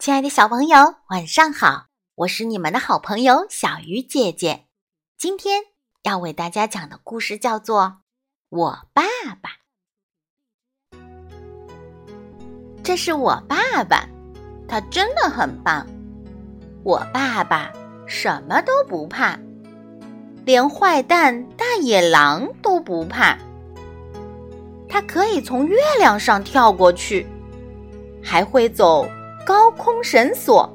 亲爱的小朋友，晚上好！我是你们的好朋友小鱼姐姐。今天要为大家讲的故事叫做《我爸爸》。这是我爸爸，他真的很棒。我爸爸什么都不怕，连坏蛋大野狼都不怕。他可以从月亮上跳过去，还会走。高空绳索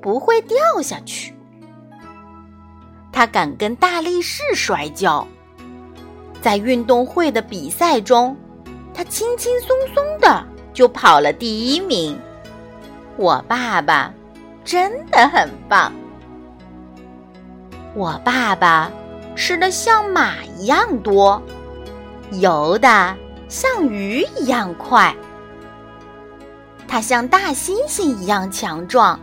不会掉下去。他敢跟大力士摔跤，在运动会的比赛中，他轻轻松松的就跑了第一名。我爸爸真的很棒。我爸爸吃的像马一样多，游的像鱼一样快。它像大猩猩一样强壮，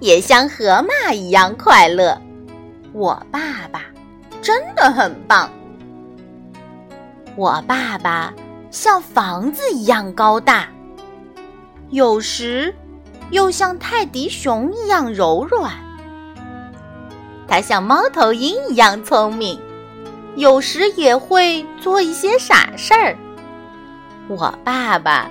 也像河马一样快乐。我爸爸真的很棒。我爸爸像房子一样高大，有时又像泰迪熊一样柔软。他像猫头鹰一样聪明，有时也会做一些傻事儿。我爸爸。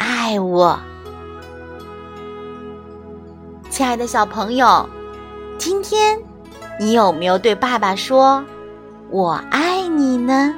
爱我，亲爱的小朋友，今天你有没有对爸爸说“我爱你”呢？